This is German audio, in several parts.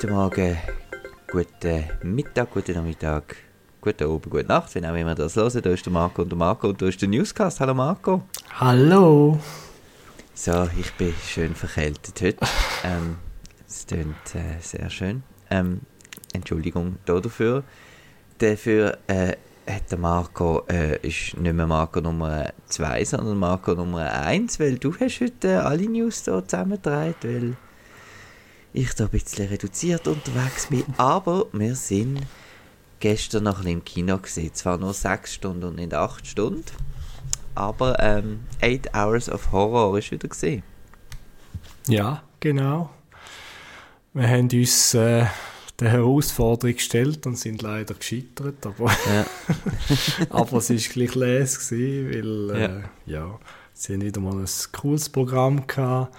guten Morgen, guten Mittag, guten Nachmittag, guten Abend, gute Nacht, wenn auch immer das hören. Da ist der Marco und der Marco und da ist der Newscast. Hallo Marco. Hallo. So, ich bin schön verkältet heute. Ähm, es klingt äh, sehr schön. Ähm, Entschuldigung dafür. Dafür äh, hat der Marco, äh, ist nicht mehr Marco Nummer 2, sondern Marco Nummer 1, weil du hast heute äh, alle News hier zusammengetragen, weil ich da ein bisschen reduziert unterwegs bin. Aber wir sind gestern noch ein bisschen im Kino gesehen. Zwar nur 6 Stunden und nicht 8 Stunden. Aber ähm, 8 Hours of Horror ist wieder gesehen. Ja, genau. Wir haben uns äh, der Herausforderung gestellt und sind leider gescheitert, aber, Ja. aber es war gleich les, gewesen, weil äh, Ja. ja. sie haben wieder mal ein cooles Programm gehabt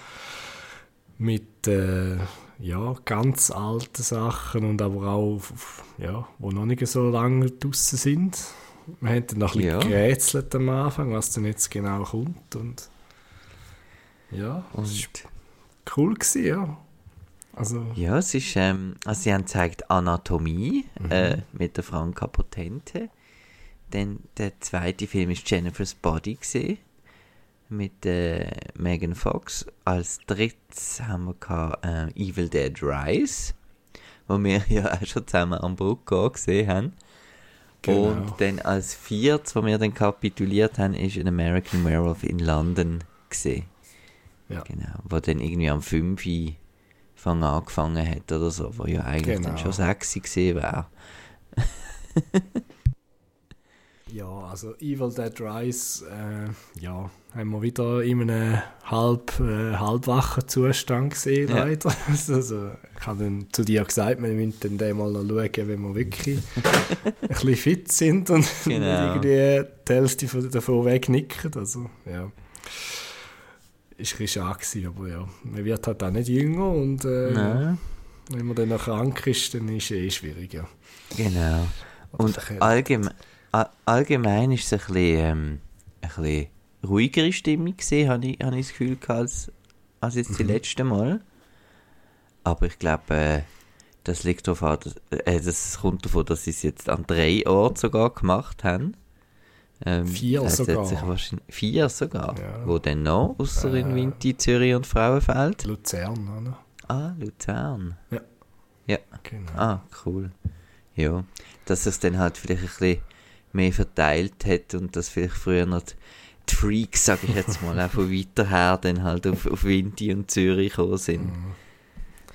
mit äh, ja, ganz alten Sachen und aber auch, ja, wo noch nicht so lange draußen sind. Wir haben dann noch ein bisschen Ja. gerätselt am Anfang, was denn jetzt genau kommt und ja, Und es war cool gewesen, ja. Also, ja, es ist, ähm, also sie haben gezeigt Anatomie äh, mit der Franka Potente. Dann der zweite Film ist Jennifer's Body gesehen mit äh, Megan Fox. Als drittes haben wir gehabt, äh, Evil Dead Rise, wo wir ja auch schon zusammen am Brucko gesehen haben. Genau. Und dann als viertes, wo wir dann kapituliert haben, ist ein American Werewolf in London gesehen. Ja. Genau, wo dann irgendwie am 5. Uhr Fang angefangen hat oder so, wo ja eigentlich dann Genau. schon sexy gesehen wäre. Ja, also Evil Dead Rise, äh, ja, haben wir wieder in einem halb, äh, halbwachen Zustand gesehen, Ja. leider. Also, ich habe dann zu dir gesagt, wir müssen dann den mal noch schauen, wenn wir wirklich ein bisschen fit sind und Genau. irgendwie die Hälfte von- davon wegnicken. Also, ja. Ist ein bisschen schade aber ja, man wird halt auch nicht jünger und äh, wenn man dann noch krank ist, dann ist es eh schwierig, ja. Genau. Und allgemein, allgemein ist es ein bisschen, ähm, ein bisschen ruhigere Stimmung gesehen, habe ich, habe ich das Gefühl gehabt, als, als jetzt die letzte Mal. Aber ich glaube, äh, das liegt darauf an, dass, äh, das kommt davon, dass sie es jetzt an drei Orten sogar gemacht haben. Ähm, Vier sogar. Sich wahrscheinlich, vier sogar. Ja. Wo denn noch? Außer in Äh. Winti, Zürich und Frauenfeld? Luzern, oder? Ah, Luzern. Genau. Ah, cool. Ja, dass es dann halt vielleicht ein bisschen mehr verteilt hat und dass vielleicht früher noch die, Freaks, sag ich jetzt mal, auch von weiter her dann halt auf, auf Winti und Zürich gekommen sind. Mhm.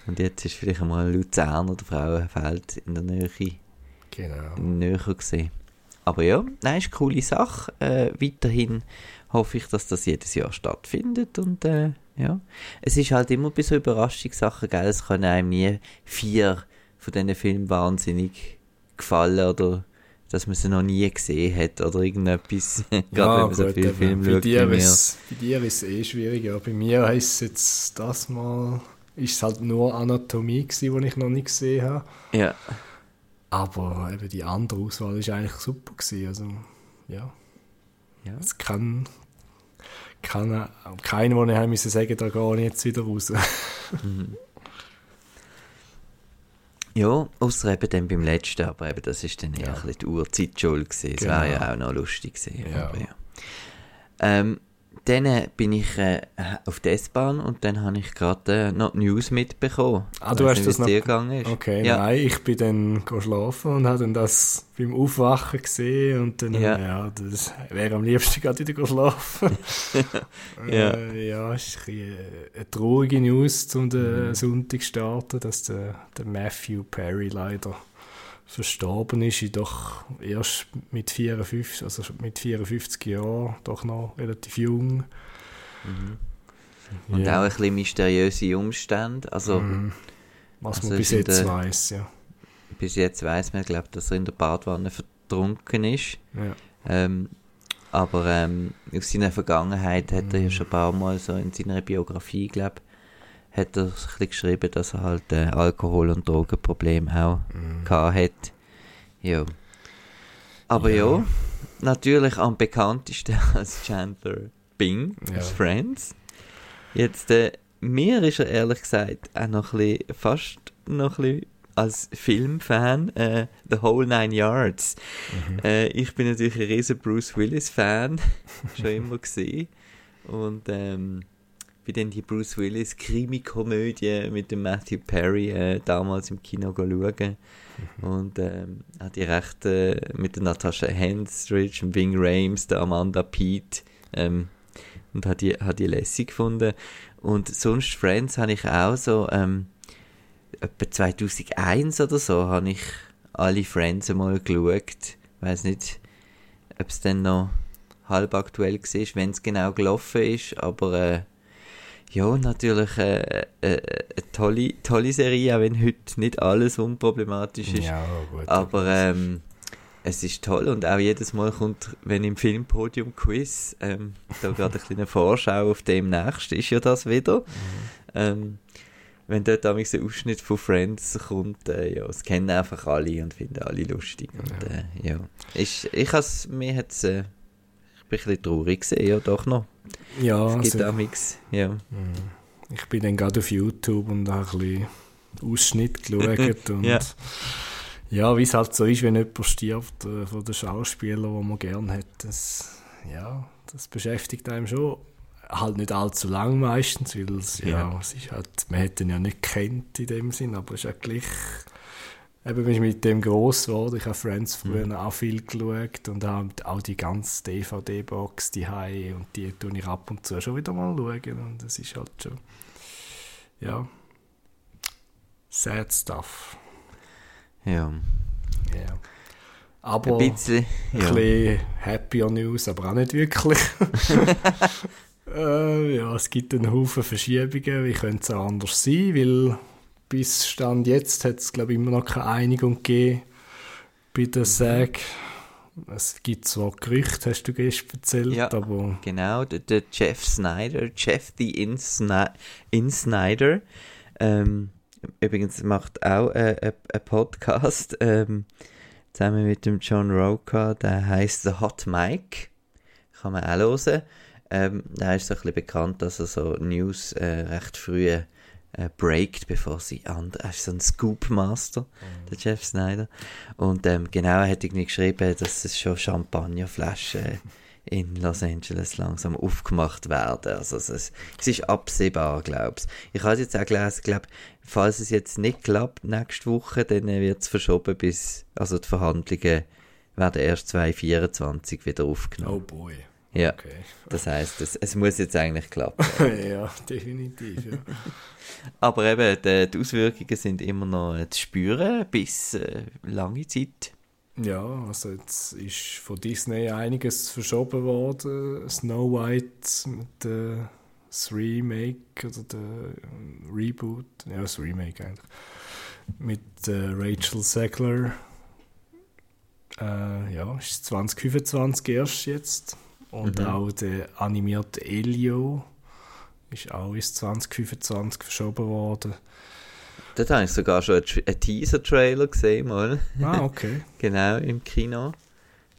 Und jetzt ist vielleicht einmal Luzern oder Frauenfeld in der Nähe, Genau. in der Nähe gesehen. Aber ja, nein, ist eine coole Sache. Äh, weiterhin hoffe ich, dass das jedes Jahr stattfindet und äh, ja. Es ist halt immer bei so Überraschungssachen, gell, es können einem nie vier von diesen Filmen wahnsinnig gefallen oder dass man sie noch nie gesehen hat oder irgendetwas, gerade wenn man so viele. Filme bei schaut dir, ist, bei dir ist es eh schwierig. Ja. Bei mir heisst es jetzt das Mal, ist es halt nur Anatomie gewesen, die ich noch nicht gesehen habe. Ja, Aber eben die andere Auswahl ist eigentlich super gewesen. Also, ja. ja. Es kann, kann keiner, wo ich sagen, da gehe ich jetzt wieder raus. Ja, außer eben dann beim letzten, aber eben das ist dann eher Ja. ein bisschen die Uhrzeit schuld gewesen. Das Genau. wäre ja auch noch lustig gewesen. Ja. Aber ja. Ähm, dann bin ich äh, auf der S-Bahn und dann habe ich gerade äh, noch die News mitbekommen. Ah, du hast nicht, das noch- gegangen ist. Okay, ja. nein, ich bin dann go schlafen und habe dann das beim Aufwachen gesehen und dann, Ja. ja, das wäre am liebsten gerade wieder schlafen. Ja. Äh, ja, ist ein bisschen, äh, eine traurige News zum den Mhm. Sonntag zu starten, dass der, der Matthew Perry leider verstorben ist, ich doch erst mit 54, also mit 54 Jahren, doch noch relativ jung. Und Ja. auch ein bisschen mysteriöse Umstände. Also Mhm. Was Also man bis jetzt der- weiß, ja. bis jetzt weiß man, glaube dass er in der Badwanne vertrunken ist. ja. Ähm, aber ähm, aus seiner Vergangenheit hat er ja Mhm. schon ein paar Mal so in seiner Biografie, glaube hat er geschrieben, dass er halt äh, Alkohol- und Drogenprobleme auch Mhm. hat. Ja. Aber ja. Ja. natürlich am bekanntesten als Chandler Bing Ja. aus Friends. Jetzt, äh, mir ist er ehrlich gesagt auch noch ein bisschen fast noch ein bisschen als Filmfan, äh, The Whole Nine Yards. Mhm. Äh, ich bin natürlich ein riesen Bruce Willis-Fan, schon immer gesehen. Und ähm, bin dann die Bruce Willis Krimi-Komödie mit dem Matthew Perry äh, damals im Kino schauen. Mhm. Und ähm, hat die recht äh, mit der Natasha Henstridge, dem Bing Rames, der Amanda Pete ähm, und hat die, hat die lässig gefunden. Und sonst Friends habe ich auch so ähm, etwa 2001 oder so habe ich alle Friends einmal geschaut. Ich weiß nicht, ob es dann noch halb aktuell war, wenn es genau gelaufen ist, aber äh, ja, natürlich äh, äh, eine tolle, tolle Serie, auch wenn heute nicht alles unproblematisch ist. Ja, gut. Aber ähm, es ist toll und auch jedes Mal kommt, wenn im Filmpodium Quiz, ähm, da gerade eine kleine Vorschau auf dem nächsten ist ja das wieder. Mhm. Ähm, wenn dort ein Ausschnitt von Friends kommt, äh, ja, es kennen einfach alle und finden alle lustig. Und, äh, ja. Ich, ich has, mir hat's, äh, ich bin ein bisschen traurig gesehen, ja, doch noch. Ja, es gibt also, damals, ja. Mhm. Ich bin dann gerade auf YouTube und habe ein bisschen Ausschnitt geschaut und ja. ja, wie es halt so ist, wenn jemand stirbt äh, von den Schauspielern, die man gerne hat, das, ja, das beschäftigt einem schon halt nicht allzu lang meistens, weil es, ja. ja. es ist halt, man hätte ihn ja nicht kennt in dem Sinn, aber es ist ja gleich, eben bin ich mit dem gross geworden, ich habe Friends mhm. früher mhm. auch viel geschaut und habe auch die ganze DVD-Box, die und die tue ich ab und zu schon wieder mal schauen und das ist halt schon, ja, sad stuff. Ja. Ja. Aber ein bisschen, ja. ein bisschen happier News, aber auch nicht wirklich. Äh, ja, es gibt einen Haufen Verschiebungen. Wie könnte es auch anders sein? Weil bis Stand jetzt hat es, glaube ich, immer noch keine Einigung gegeben bei der mhm. SAG. Es gibt zwar Gerüchte, hast du gestern erzählt, ja, aber... genau, der, der Jeff Snyder, Jeff the Insni Insnyder, ähm, übrigens macht auch einen äh, Podcast ähm, zusammen mit dem John Roca, der heißt The Hot Mic, kann man auch hören. Ähm, er ist so ein bisschen bekannt, dass er so News äh, recht früh äh, breakt, bevor sie andere. Er ist so ein Scoop-Master, mhm. der Jeff Snyder. Und ähm, genau, er hat irgendwie geschrieben, dass es schon Champagnerflaschen in Los Angeles langsam aufgemacht werden. Also es, ist, es ist absehbar, glaube ich. Ich habe jetzt auch gelesen, glaube falls es jetzt nicht klappt nächste Woche, dann wird es verschoben bis, also die Verhandlungen werden erst 2024 wieder aufgenommen. Oh boy. Ja, okay. das heißt, es, es muss jetzt eigentlich klappen. ja, definitiv. Ja. Aber eben, die, die, Auswirkungen sind immer noch zu spüren, bis äh, lange Zeit. Ja, also jetzt ist von Disney einiges verschoben worden. Snow White mit äh, das Remake oder der Reboot, ja, das Remake eigentlich, mit äh, Rachel Zegler. Äh, ja, ist 2025 erst jetzt. Und mhm. auch der animierte Elio ist auch ins 2025 verschoben worden. Dort habe ich sogar schon einen Teaser-Trailer gesehen, mal. Ah, okay. genau, im Kino.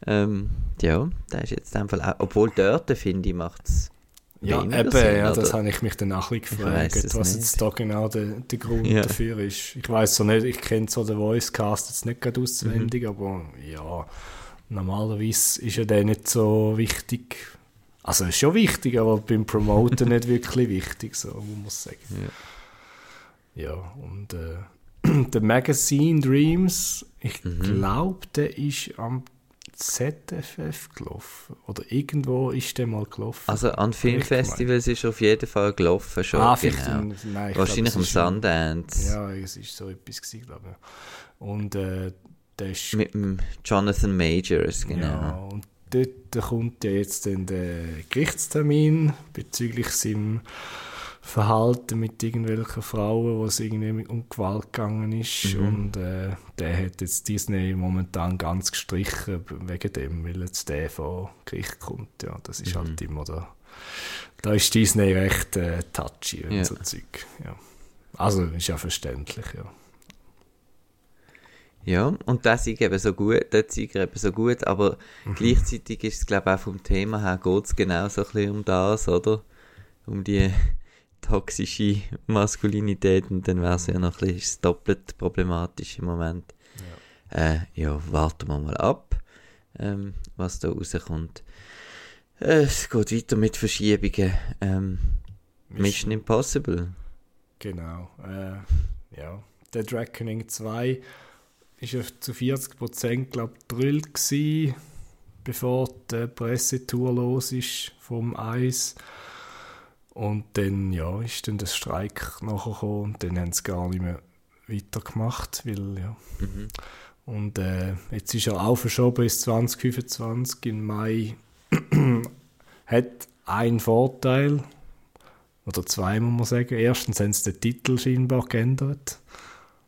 Ähm, ja, der ist jetzt einfach auch, obwohl dort, finde ich, macht es ja, eben, Sinn, ja, das habe ich mich dann auch gefragt, was nicht. jetzt da genau der, der Grund ja. dafür ist. Ich weiß so nicht, ich kenne so den Voicecast jetzt nicht gerade auswendig, mhm. aber ja, normalerweise ist ja der nicht so wichtig. Also ist schon wichtig, aber beim Promoten nicht wirklich wichtig, so muss man sagen. Ja, ja und äh, der Magazine Dreams, ich mhm. glaube, der ist am ZFF gelaufen. Oder irgendwo ist der mal gelaufen. Also an Filmfestivals ist er auf jeden Fall gelaufen schon. Ah, genau. Nein, Wahrscheinlich am Sundance. Ja, es ist so etwas gewesen, glaube ich. Und äh, mit dem Jonathan Majors, genau. Ja, und dort kommt ja jetzt dann der Gerichtstermin bezüglich seinem Verhalten mit irgendwelchen Frauen, wo es irgendwie um Gewalt gegangen ist. Mhm. Und äh, der hat jetzt Disney momentan ganz gestrichen wegen dem, weil jetzt der vor Gericht kommt. Ja, das ist halt mhm. halt immer da. Da ist Disney recht äh, touchy, wenn ja. so Zeug. Ja. Also ist ja verständlich, ja. Ja, und das ist eben so gut, der Sieger eben so gut, aber mhm. gleichzeitig ist es, glaube ich, auch vom Thema her geht es genau so ein bisschen um das, oder? Um die, toxische Maskulinität und dann wäre es ja noch ein bisschen doppelt problematisch im Moment. Ja, äh, ja warten wir mal ab, ähm, was da rauskommt. Äh, es geht weiter mit Verschiebungen. Ähm, Mission, Impossible. Genau. Äh, ja. Dead Reckoning 2 ist ja zu 40% glaube ich Drill gewesen, bevor die Pressetour los ist vom Eis. Und dann, ja, ist dann der Streik nachgekommen und dann haben sie gar nicht mehr weitergemacht, weil, ja. Mhm. Und äh, jetzt ist er auch verschoben bis 2025 im Mai. Hat einen Vorteil, oder zwei muss man sagen. Erstens haben sie den Titel scheinbar geändert.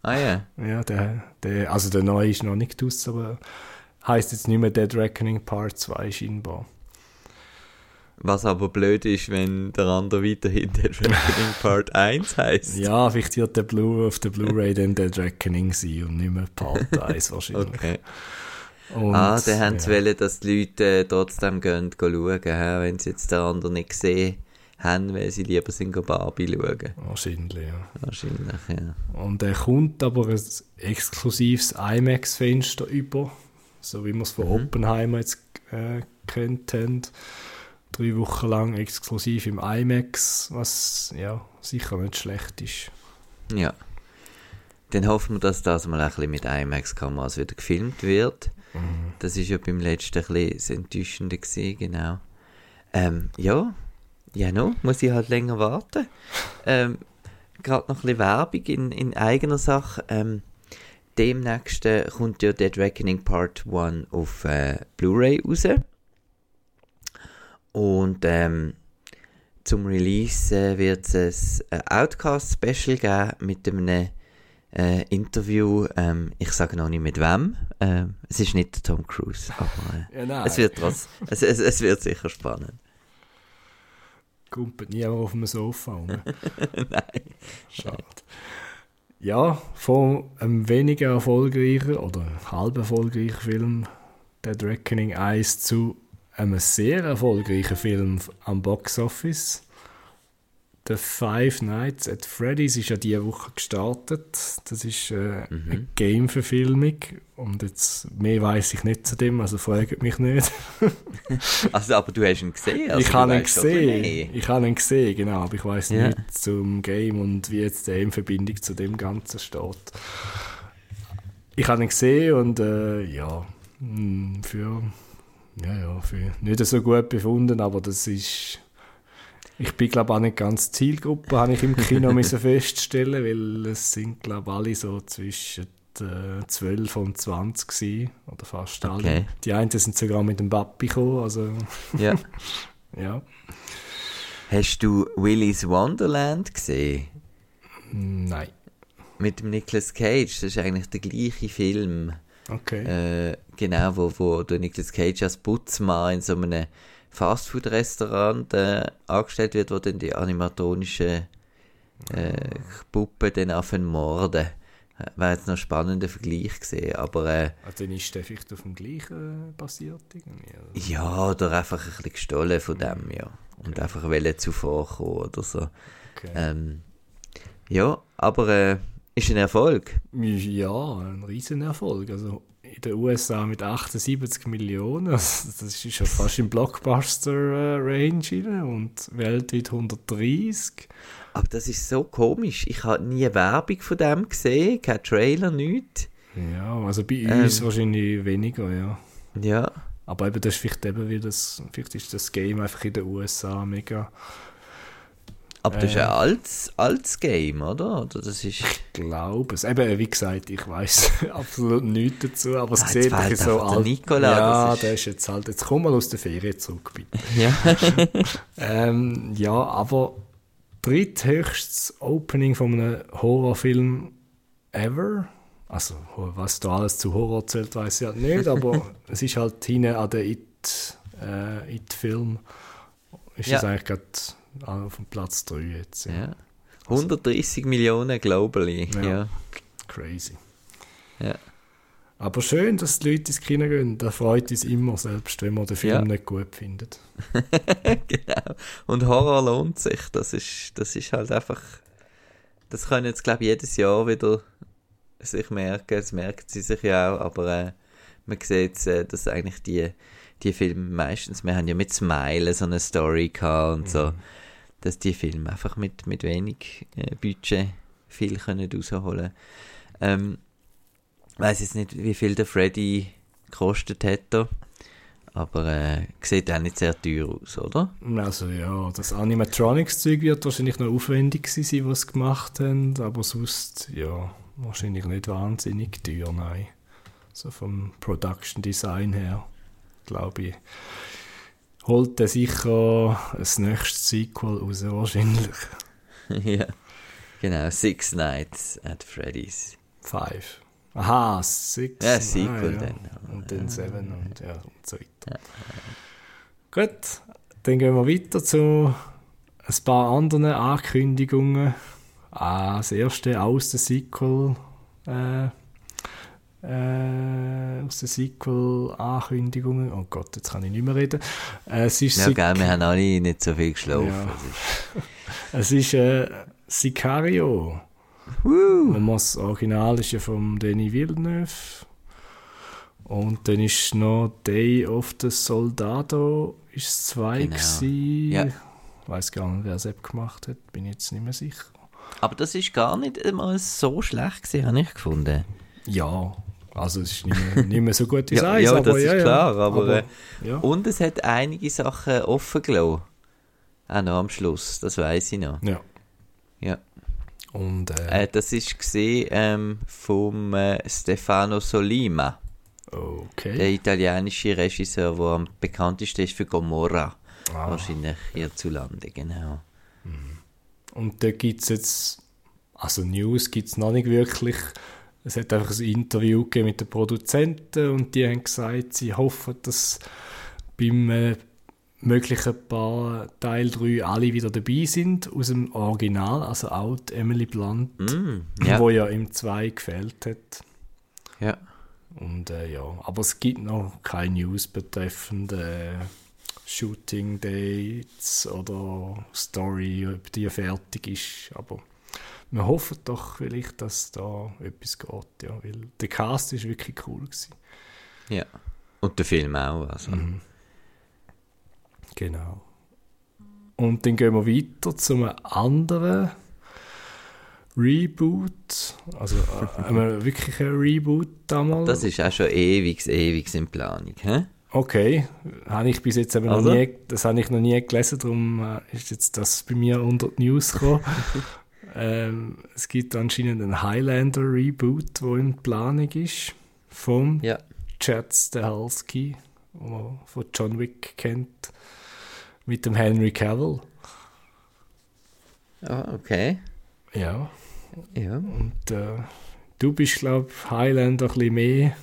Ah ja. Ja, der, der, also der neue ist noch nicht aus, aber heißt jetzt nicht mehr Dead Reckoning Part 2 scheinbar. Was aber blöd ist, wenn der andere weiterhin Dead Reckoning Part 1 heißt. Ja, vielleicht wird der Blue auf der Blu-ray dann Dead Reckoning sein und nicht mehr Part 1 wahrscheinlich. okay. Und, ah, dann haben sie ja. wollen, dass die Leute äh, trotzdem gehen, gehen schauen, wenn sie jetzt den anderen nicht sehen haben, weil sie lieber sind Barbie schauen. Wahrscheinlich, ja. Wahrscheinlich, ja. Und er kommt aber ein exklusives IMAX-Fenster über, so wie wir es von mhm. Oppenheimer jetzt äh, kennt haben. Drei Wochen lang exklusiv im IMAX, was ja sicher nicht schlecht ist. Ja. Dann hoffen wir, dass das mal ein bisschen mit IMAX-Kameras wieder gefilmt wird. Mhm. Das ist ja beim letzten ein bisschen das Enttäuschende gewesen, genau. Ähm, ja, ja, no, muss ich halt länger warten. Ähm, Gerade noch ein bisschen Werbung in, in eigener Sache. Ähm, demnächst äh, kommt ja Dead Reckoning Part 1 auf äh, Blu-ray raus. Und ähm, zum Release äh, wird es ein Outcast-Special geben mit einem äh, Interview. Ähm, ich sage noch nicht mit wem. Ähm, es ist nicht Tom Cruise, aber äh, ja, es, wird trotz, es, es, es wird sicher spannend. Kumpelt nie auf dem Sofa rum. Nein. Schade. Ja, von einem weniger erfolgreichen oder halb erfolgreichen Film, Dead Reckoning 1, zu einem sehr erfolgreichen Film am Box Office. The Five Nights at Freddy's ist ja diese Woche gestartet. Das ist äh, mhm. eine Game-Verfilmung. Und jetzt mehr weiß ich nicht zu dem, also fragt mich nicht. also, aber du hast ihn gesehen? Also ich habe ihn gesehen. Ich habe ihn gesehen, genau. Aber ich weiß yeah. nicht zum Game und wie jetzt der in Verbindung zu dem Ganzen steht. Ich habe ihn gesehen und äh, ja, hm, für, ja, ja, für nicht so gut befunden, aber das ist ich bin, glaube auch nicht ganz Zielgruppe, habe ich im Kino müssen feststellen, weil es sind, glaube alle so zwischen äh, 12 und 20 gewesen, oder fast alle. Okay. Die einen sind sogar mit dem Papi gekommen, also... Ja. ja. Hast du Willy's Wonderland gesehen? Nein. Mit dem Nicolas Cage, das ist eigentlich der gleiche Film. Okay. Äh, genau, wo, wo der Nicolas Cage als Putzmann in so einem Fastfood-Restaurant äh, angestellt wird, wo dann die animatronischen äh, Puppen dann anfangen morden. Wäre jetzt noch ein spannender Vergleich gesehen, aber... Äh, also dann ist der vielleicht auf dem gleichen basiert irgendwie? Oder? Ja, oder einfach ein bisschen gestohlen von dem, ja. Und okay. einfach wollen zuvorkommen oder so. Okay. Ähm, ja, aber äh, ist ein Erfolg. Ja, ein Riesenerfolg. Also in den USA mit 78 Millionen. Also das ist schon fast im Blockbuster-Range und weltweit 130. Aber das ist so komisch. Ich habe nie Werbung von dem gesehen, kein Trailer, nichts. Ja, also bei ähm, uns wahrscheinlich weniger, ja. Ja. Aber eben, das ist vielleicht eben wie das, vielleicht ist das Game einfach in den USA mega aber das ist ein altes, altes Game, oder? oder das ist... Ich glaube es. Eben, wie gesagt, ich weiß absolut nichts dazu, aber es Nein, sieht ein so alt. Nikola, ja, ist... der ist jetzt halt. Jetzt komm mal aus der Ferien zurück, bitte. Ja. ähm, ja, aber dritthöchstes Opening von einem Horrorfilm ever. Also, was da alles zu Horror zählt, weiß ich halt nicht, aber es ist halt hinten an der It, äh, It-Film. Ist ja. das eigentlich gerade auf dem Platz 3 jetzt. Ja. ja. 130 Millionen globally. Ja. ja. Crazy. Ja. Aber schön, dass die Leute ins Kino gehen. Das freut uns immer, selbst wenn man den Film Ja. nicht gut findet. genau. Und Horror lohnt sich. Das ist, das ist halt einfach. Das können jetzt, glaube ich, jedes Jahr wieder sich merken. Das merken sie sich ja auch. Aber äh, man sieht, äh, dass eigentlich die, die Filme meistens, wir haben ja mit Smile so eine Story gehabt und so, dass die Filme einfach mit, mit wenig äh, Budget viel können rausholen ähm, weiß jetzt nicht, wie viel der Freddy gekostet hätte, aber äh, sieht auch nicht sehr teuer aus, oder? Also ja, das Animatronics-Zeug wird wahrscheinlich noch aufwendig sein, was sie gemacht haben, aber sonst, ja, wahrscheinlich nicht wahnsinnig teuer, nein. So vom Production Design her, glaube ich, holt er sicher ein nächstes Sequel raus, wahrscheinlich. ja, genau, Six Nights at Freddy's. Five. Aha, Six. Ja, Sequel ah, ja. dann. Und dann Seven und, ja, und so weiter. Gut, dann gehen wir weiter zu ein paar anderen Ankündigungen. Ah, das erste aus der Sequel. Äh, äh, aus den Sequel-Ankündigungen. Oh Gott, jetzt kann ich nicht mehr reden. Äh, es ist, Ja, Sic- gell, wir haben alle nicht so viel geschlafen. Ja. Es ist äh, Sicario. Woo! Und das Original ist ja von Denis Villeneuve. Und dann ist noch Day of the Soldado ist zwei Genau. gewesen. Ja. Ich weiß gar nicht, wer es gemacht hat, bin jetzt nicht mehr sicher. Aber das ist gar nicht einmal so schlecht gewesen, habe ich gefunden. Ja, also es ist nicht mehr, nicht mehr so gut wie Ja, eins, ja, aber das ja, ist ja. klar, aber, äh, ja. Und es hat einige Sachen offen gelassen. Auch noch am Schluss, das weiß ich noch. ja. Ja. Und äh, Äh, das ist gesehen ähm, vom äh, Stefano Solima, der okay. italienische Regisseur, der am bekanntesten ist für Gomorra. Ah. Wahrscheinlich hierzulande, genau. Und da gibt es jetzt, also News gibt es noch nicht wirklich. Es hat einfach ein Interview gegeben mit den Produzenten und die haben gesagt, sie hoffen, dass beim äh, möglichen Paar Teil 3 alle wieder dabei sind aus dem Original, also auch die Emily Blunt, Mm, ja, wo ja im 2 gefällt hat. ja. Und äh, ja, aber es gibt noch keine News betreffend äh, Shooting Dates oder Story, ob die fertig ist. Aber wir hoffen doch vielleicht, dass da etwas geht, ja, weil der Cast ist wirklich cool gewesen. ja. Und der Film auch. Also. Mhm. Genau. Und dann gehen wir weiter zu einem anderen Reboot, also äh, einem wirklichen Reboot damals. Das ist auch schon ewig, ewig in Planung. Hä? Okay, habe ich bis jetzt eben noch Also? nie, das habe ich noch nie gelesen, darum äh, ist jetzt das bei mir unter die News gekommen. ähm, es gibt anscheinend einen Highlander Reboot, wo in Planung ist, vom Ja. Chad Stahelski, den man von John Wick kennt, mit dem Henry Cavill. Ah, okay. Ja, Ja. und äh, du bist, glaube ich, Highlander ein bisschen mehr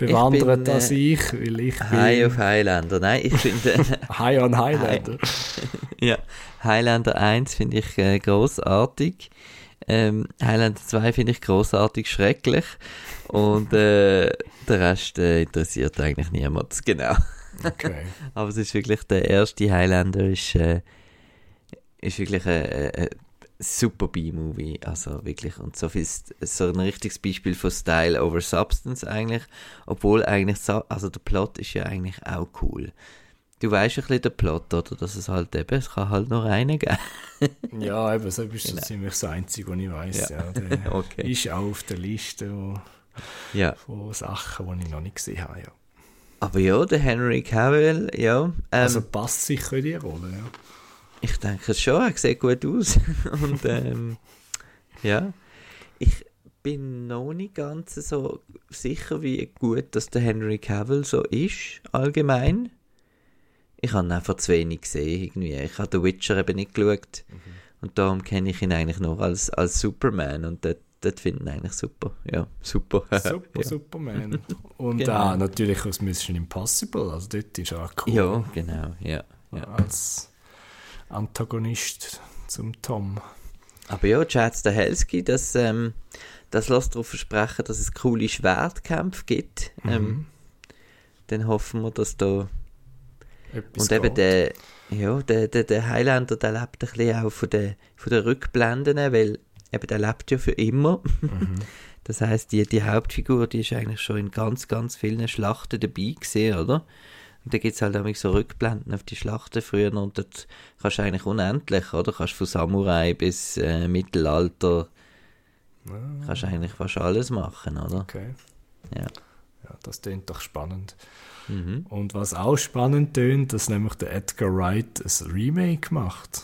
bewandert bin, als äh, ich, weil ich High auf Highlander. Nein, ich finde. High on Highlander. ja. Highlander 1 finde ich äh, großartig. Ähm, Highlander 2 finde ich großartig schrecklich. Und äh, der Rest äh, interessiert eigentlich niemand. Genau. Okay. Aber es ist wirklich der erste Highlander ist, äh, ist wirklich ein, ein, ein super B-Movie, also wirklich und so viel so ein richtiges Beispiel von Style over Substance eigentlich, obwohl eigentlich so, also der Plot ist ja eigentlich auch cool. Du weißt ein bisschen den Plot, oder? Dass es halt eben, es kann halt nur einen geben. Ja, eben, so ist Genau. das ziemlich das Einzige, was ich weiss. Ja. Ja. Der Okay. ist auch auf der Liste wo, Ja. von Sachen, die ich noch nicht gesehen habe. Ja. Aber ja, der Henry Cavill, ja. Ähm, Also passt sicher in die Rolle. Ja. Ich denke schon, er sieht gut aus. Und ähm, ja, ich bin noch nicht ganz so sicher, wie gut dass der Henry Cavill so ist, allgemein. Ich habe ihn einfach zu wenig gesehen, irgendwie. Ich habe The Witcher eben nicht geschaut. Und darum kenne ich ihn eigentlich nur als, als Superman. Und dort, dort finde ich ihn eigentlich super. Ja, super. Super, ja. Superman. Und Genau. auch natürlich aus Mission Impossible. Also dort ist er auch cool. Ja, genau, ja. ja. Als Antagonist zum Tom. Aber ja, Chad Stahelski, das, ähm, das lässt darauf versprechen, dass es coole Schwertkämpfe gibt. Mhm. Ähm, dann hoffen wir, dass da... Etwas Und eben geht. der, ja, der, der, der Highlander, der lebt ein bisschen auch von den, von den Rückblenden, weil eben der lebt ja für immer. Mhm. Das heißt, die, die Hauptfigur, die ist eigentlich schon in ganz, ganz vielen Schlachten dabei gewesen, oder? Und da gibt es halt auch so Rückblenden auf die Schlachten früher und dort kannst du eigentlich unendlich, oder? Kannst von Samurai bis äh, Mittelalter, Ah, kannst eigentlich fast alles machen, oder? okay. Ja. Ja, das klingt doch spannend. Mhm. Und was auch spannend tönt, dass nämlich der Edgar Wright ein Remake macht.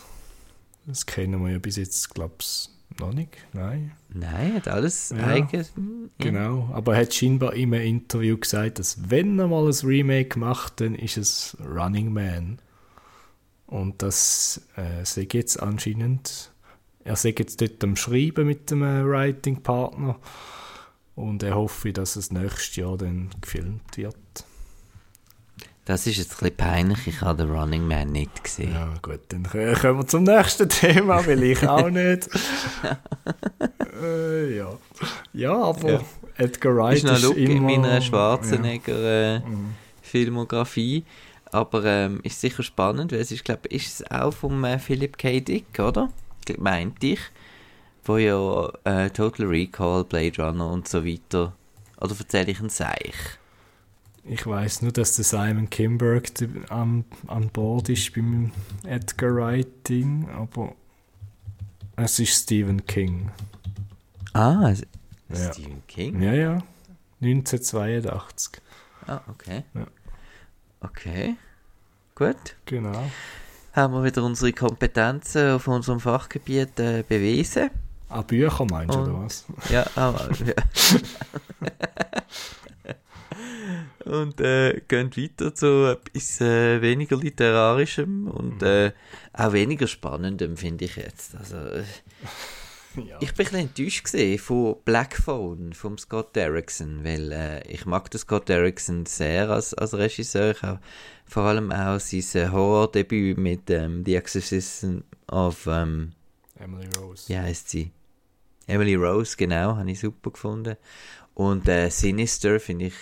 Das kennen wir ja bis jetzt, glaube ich, noch nicht. Nein. Nein, hat alles Ja. eigenes. hm, ja. Genau. Aber er hat scheinbar in einem Interview gesagt, dass wenn er mal ein Remake macht, dann ist es Running Man. Und das äh, sei jetzt anscheinend, er sei jetzt dort am Schreiben mit dem äh, Writing-Partner und er hoffe, dass es nächstes Jahr dann gefilmt wird. Das ist jetzt ein bisschen peinlich, ich habe den Running Man nicht gesehen. Ja, gut, dann kommen wir zum nächsten Thema, weil ich auch nicht. äh, ja. ja, aber Ja. Edgar Wright ist noch ist Look in immer... meiner Ja. Schwarzenegger äh, Mhm. Filmografie. Aber ähm, ist sicher spannend, weil es ist, glaube ich, ist es auch vom äh, Philip K. Dick, oder? Meinte ich. Wo ja äh, Total Recall, Blade Runner und so weiter. Oder erzähle ich ein Seich? Ich weiß nur, dass der Simon Kimberg an, an Bord ist beim Edgar Wright-Ding, aber es ist Stephen King. Ah, Ja. Stephen King? Ja, ja. 1982. Ah, okay. Ja. Okay. Gut. Genau. Haben wir wieder unsere Kompetenzen auf unserem Fachgebiet äh, bewiesen. Ah, Bücher meinst du, oder was? Ja, aber, ja. und äh, gehen weiter zu etwas äh, weniger literarischem und äh, auch weniger spannendem, finde ich jetzt. Also, äh, Ja. ich bin ein bisschen enttäuscht von Black Phone, vom Scott Derrickson, weil äh, ich mag den Scott Derrickson sehr als, als Regisseur. Ich habe vor allem auch sein äh, Horror-Debüt mit ähm, The Exorcism of... Ähm, Emily Rose. wie heißt sie? Emily Rose, genau, habe ich super gefunden. Und äh, Sinister, finde ich,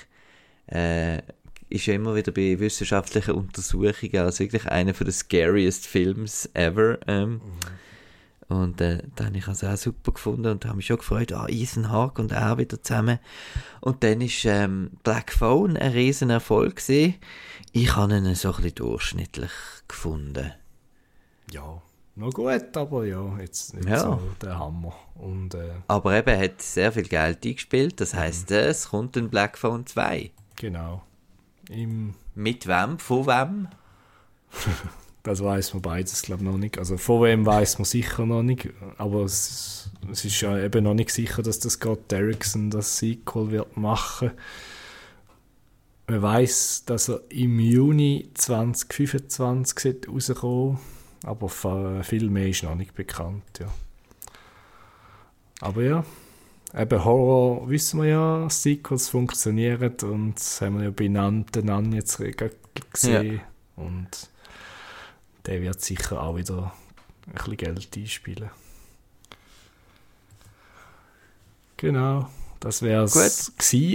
äh, ist ja immer wieder bei wissenschaftlichen Untersuchungen als wirklich einer der scariest Films ever. Ähm, Und äh, da habe ich also auch super gefunden und habe mich schon gefreut, ah, Ethan Hawke und er wieder zusammen. Und dann ist ähm, Black Phone ein riesen Erfolg gewesen. Ich habe ihn so ein bisschen durchschnittlich gefunden. Ja, noch gut, aber ja, jetzt nicht Ja. so der Hammer. Und äh, Aber eben, er hat sehr viel Geld eingespielt. Das heisst, äh, es kommt ein Black Phone 2. genau. Im, Mit wem? Von wem? das weiß man beides, glaube ich, noch nicht. Also von wem weiß man sicher noch nicht, aber es, es ist ja eben noch nicht sicher, dass das Scott Derrickson das Sequel wird machen. Man weiß, dass er im Juni 2025 sollte rauskommen aber viel mehr ist noch nicht bekannt, ja. Aber ja, eben Horror wissen wir ja, Sequels funktionieren und das haben wir ja benannt, den Nan jetzt gesehen. Und der wird sicher auch wieder ein bisschen Geld einspielen. Genau, das wäre es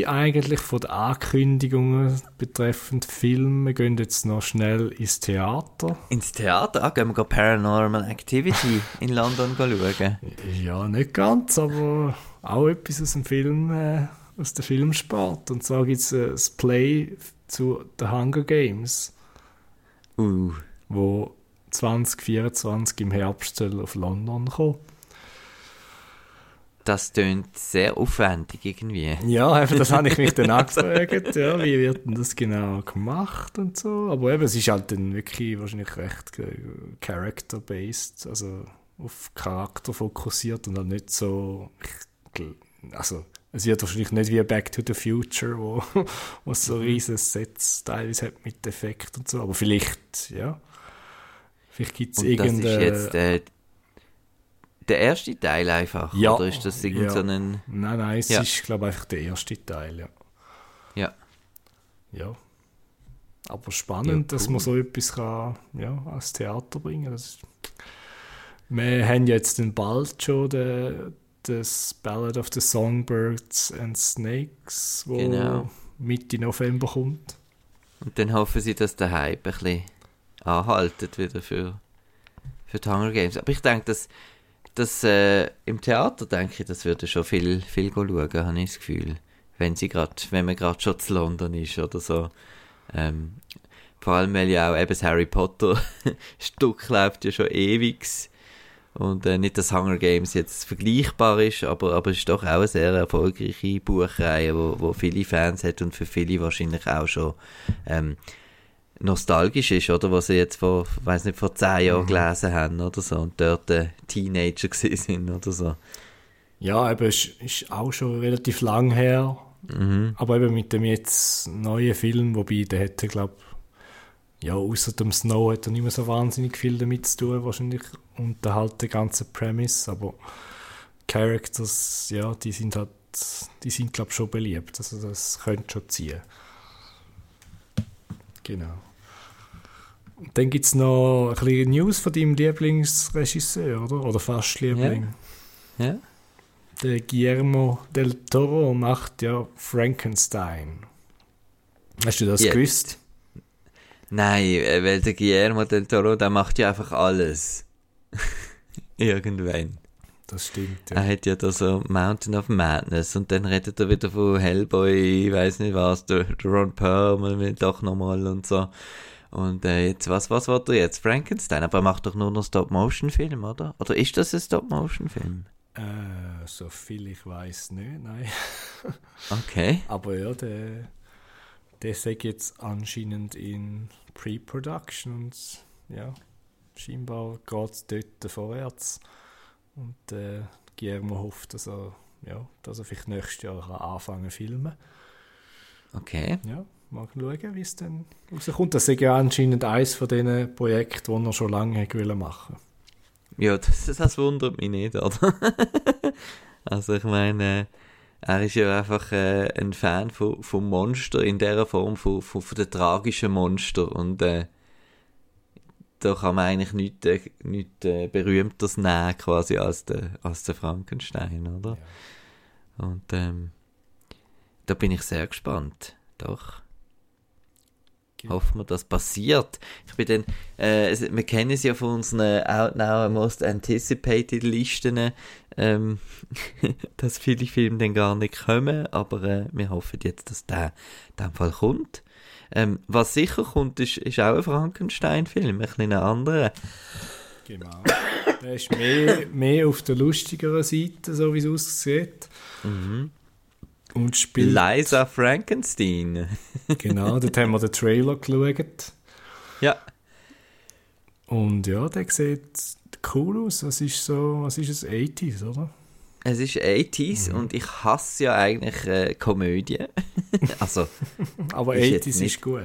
eigentlich von den Ankündigungen betreffend Film. Wir gehen jetzt noch schnell ins Theater. Ins Theater? Ah, gehen wir Paranormal Activity in London schauen. Ja, nicht ganz, aber auch etwas aus dem Film, äh, aus dem Filmsport. Und zwar gibt es äh, das Play zu The Hunger Games, Uh, wo 2024 im Herbst auf London kommen. das tönt sehr aufwendig irgendwie. Ja, eben, das habe ich mich dann auch gefragt, ja, wie wird denn das genau gemacht und so. Aber eben, es ist halt dann wirklich wahrscheinlich recht äh, character-based, also auf Charakter fokussiert und halt nicht so, ich also es wird wahrscheinlich nicht wie Back to the Future, wo, wo so riesen Sets teilweise hat mit Effekt und so, aber vielleicht, ja, vielleicht gibt es Und das ist irgendeine... jetzt äh, der erste Teil einfach? Ja, Oder ist das irgend ja. so ein... Nein, nein, es Ja. ist, glaube ich, einfach der erste Teil, ja. Ja. Ja. Aber spannend, Ja, dass cool. man so etwas kann, ja, als Theater bringen kann. Wir haben jetzt den bald schon den, das Ballad of the Songbirds and Snakes, wo Genau. Mitte November kommt. Und dann hoffen sie, dass der Hype ein bisschen anhaltet wieder für, für die Hunger Games. Aber ich denke, dass, dass äh, im Theater denke ich, das würde schon viel, viel schauen, habe ich das Gefühl. Wenn, sie grad, wenn man gerade schon zu London ist oder so. Ähm, vor allem, weil ja auch eben das Harry Potter Stück läuft ja schon ewig. Und äh, nicht, dass Hunger Games jetzt vergleichbar ist, aber, aber es ist doch auch eine sehr erfolgreiche Buchreihe, wo, wo viele Fans hat und für viele wahrscheinlich auch schon ähm, nostalgisch ist, oder? Was sie jetzt vor, weiß nicht, vor zehn Jahren gelesen haben oder so und dort äh, Teenager sind oder so. Ja, eben, ist, ist auch schon relativ lang her. Mhm. Aber eben mit dem jetzt neuen Film, wobei der hätte, glaube ja, außer dem Snow hat er nicht mehr so wahnsinnig viel damit zu tun, wahrscheinlich. Und dann halt der ganze Premise, aber Characters, ja, die sind halt, die sind, glaube schon beliebt. Also das könnte schon ziehen. Genau. Und dann gibt es noch ein bisschen News von deinem Lieblingsregisseur, oder? Oder fast Liebling. Ja? Der Guillermo del Toro macht ja Frankenstein. Hast du das Jetzt. gewusst? Nein, äh, weil der Guillermo del Toro, der macht ja einfach alles. Irgendwann. Das stimmt, ja. Er hat ja da so Mountain of Madness und dann redet er wieder von Hellboy, ich weiß nicht was, der, der Ron Perlman will doch nochmal und so. Und äh, jetzt, was, was wird er jetzt? Frankenstein? Aber er macht doch nur noch Stop-Motion-Film, oder? Oder ist das ein Stop-Motion-Film? Äh, so viel ich weiß nicht, nein. Okay. Aber ja, der, der sagt jetzt anscheinend in Pre-Production und ja, scheinbar geht es dort vorwärts. Und äh, Guillermo hofft, dass er, ja, dass er vielleicht nächstes Jahr kann anfangen zu filmen Okay. Ja, mal schauen, wie es dann rauskommt. Das ist ja anscheinend eines von diesen Projekten, die er schon lange wollen machen Ja, das, das wundert mich nicht, oder? also ich meine, äh, er ist ja einfach äh, ein Fan von, von Monster in der Form von, von, von den tragischen Monster und äh, da kann man eigentlich nichts, äh, nichts äh, berühmteres nehmen quasi als der, als der Frankenstein, oder? Und ähm, da bin ich sehr gespannt, doch. Genau. Hoffen wir, das passiert. Ich bin dann, äh, wir kennen es ja von unseren Out Now Most Anticipated Listen, ähm, dass viele Filme dann gar nicht kommen, aber äh, wir hoffen jetzt, dass der in dem Fall kommt. Ähm, was sicher kommt, ist, ist auch ein Frankenstein-Film, ein bisschen anderer. Genau. Der ist mehr, mehr auf der lustigeren Seite, so wie es aussieht. Und spielt. Liza Frankenstein. Genau, dort haben wir den Trailer geschaut. ja. Und ja, der sieht cool aus. Das ist so, was ist es, 80s, oder? Es ist 80s und ich hasse ja eigentlich äh, Komödien. also, Aber Ist jetzt 80s nicht- ist gut.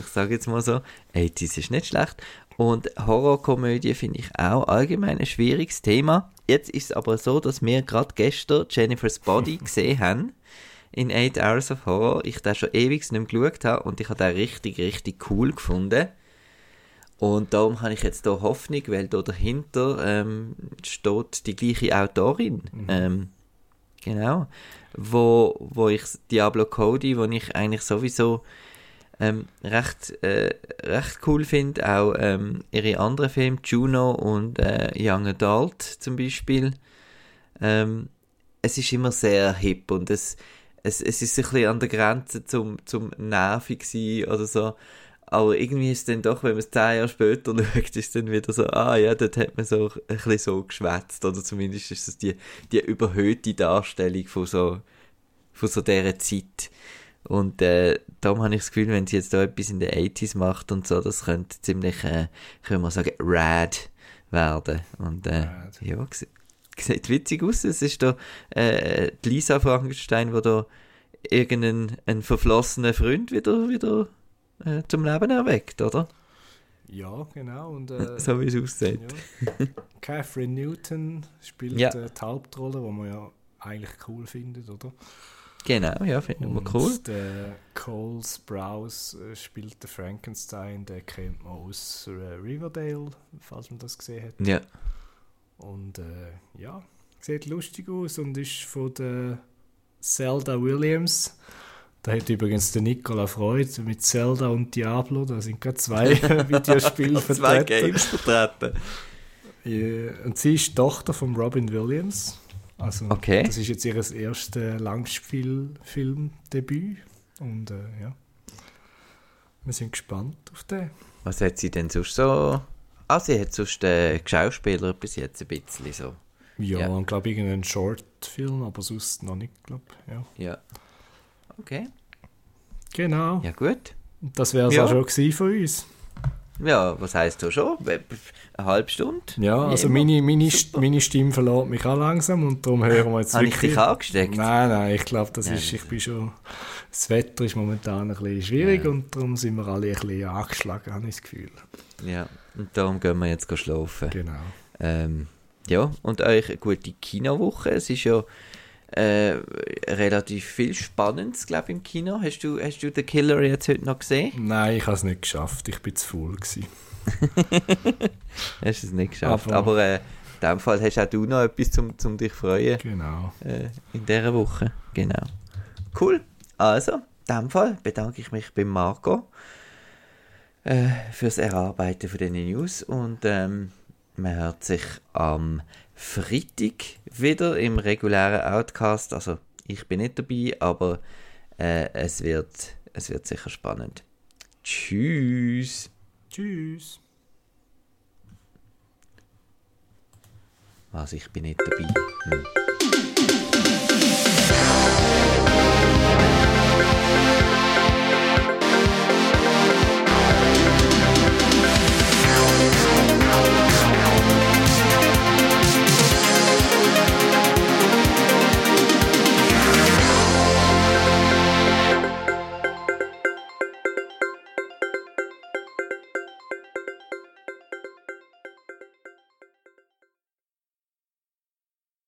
ich sage jetzt mal so, 80s ist nicht schlecht. Und Horrorkomödie finde ich auch allgemein ein schwieriges Thema. Jetzt ist es aber so, dass wir gerade gestern Jennifer's Body gesehen haben in 8 Hours of Horror. Ich den schon ewig nicht mehr geschaut habe und ich habe den richtig, richtig cool gefunden. Und darum habe ich jetzt hier Hoffnung, weil da dahinter ähm, steht die gleiche Autorin. Ähm, genau. Wo, wo ich Diablo Cody, wo ich eigentlich sowieso ähm, recht, äh, recht cool finde, auch ähm, ihre anderen Filme, Juno und äh, Young Adult zum Beispiel. Ähm, es ist immer sehr hip und es, es, es ist ein bisschen an der Grenze zum, zum nervig sein oder so. Aber irgendwie ist es dann doch, wenn man es zehn Jahre später schaut, ist es dann wieder so, ah ja, dort hat man so ein bisschen so geschwätzt. Oder zumindest ist es die, die überhöhte Darstellung von so, von so dieser Zeit. Und äh, darum habe ich das Gefühl, wenn sie jetzt da etwas in den 80s macht und so, das könnte ziemlich, äh, können wir sagen, rad werden. Und äh, Rad. ja, sieht, sieht witzig aus. Es ist da äh, die Lisa Frankenstein, wo da irgendeinen einen verflossenen Freund wieder, wieder äh, zum Leben erweckt, oder? Ja, genau. Und, äh, so wie es aussieht. ja. Catherine Newton spielt Ja. äh, die Hauptrolle, die man ja eigentlich cool findet, oder? Genau, ja, finden wir cool. der Cole Sprouse äh, spielt den Frankenstein, den kennt man aus äh, Riverdale, falls man das gesehen hat. Ja, Und äh, ja, sieht lustig aus und ist von der Zelda Williams. Da hat übrigens der Nicola Freud mit Zelda und Diablo, da sind gerade zwei Videospiele Zwei vertreten. Games vertreten. Ja, Und sie ist Tochter von Robin Williams. Also Okay. das ist jetzt ihr erstes Langspielfilmdebüt. Und äh, ja, wir sind gespannt auf den. Was hat sie denn sonst so... Ah, sie hat sonst äh, Schauspieler bis jetzt ein bisschen so. Ja, Ja. und glaube irgendeinen Shortfilm, aber sonst noch nicht, glaube ja. Ja. Okay. Genau. Ja, gut. Das wäre es Ja. auch schon gewesen von uns. Ja, was heisst du schon? Eine halbe Stunde? Ja, also meine, meine, Super. meine Stimme verlässt mich auch langsam und darum hören wir jetzt Habe ich wirklich... dich angesteckt? Nein, nein, ich glaube, das Nein, ist, ich bin schon... Das Wetter ist momentan ein bisschen schwierig Ja. und darum sind wir alle ein bisschen angeschlagen, habe ich das Gefühl. Ja, und darum gehen wir jetzt schlafen. Genau. Ähm, ja, und euch eine gute Kinowoche. Es ist ja äh, relativ viel Spannendes, glaube ich, im Kino. Hast du, hast du The Killer jetzt heute noch gesehen? Nein, ich habe es nicht geschafft, ich bin zu faul gewesen. Hast du es nicht geschafft. Aber- Aber, äh, in dem Fall hast auch du noch etwas, zum, zum dich freuen Genau. äh, in dieser Woche. Genau. Cool. Also, in dem Fall bedanke ich mich beim Marco äh, fürs Erarbeiten von diesen News und ähm, man hört sich am Freitag wieder im regulären Outcast. Also, ich bin nicht dabei, aber äh, es, wird, es wird sicher spannend. Tschüss. Tschüss. Was, ich bin nicht dabei. Hm.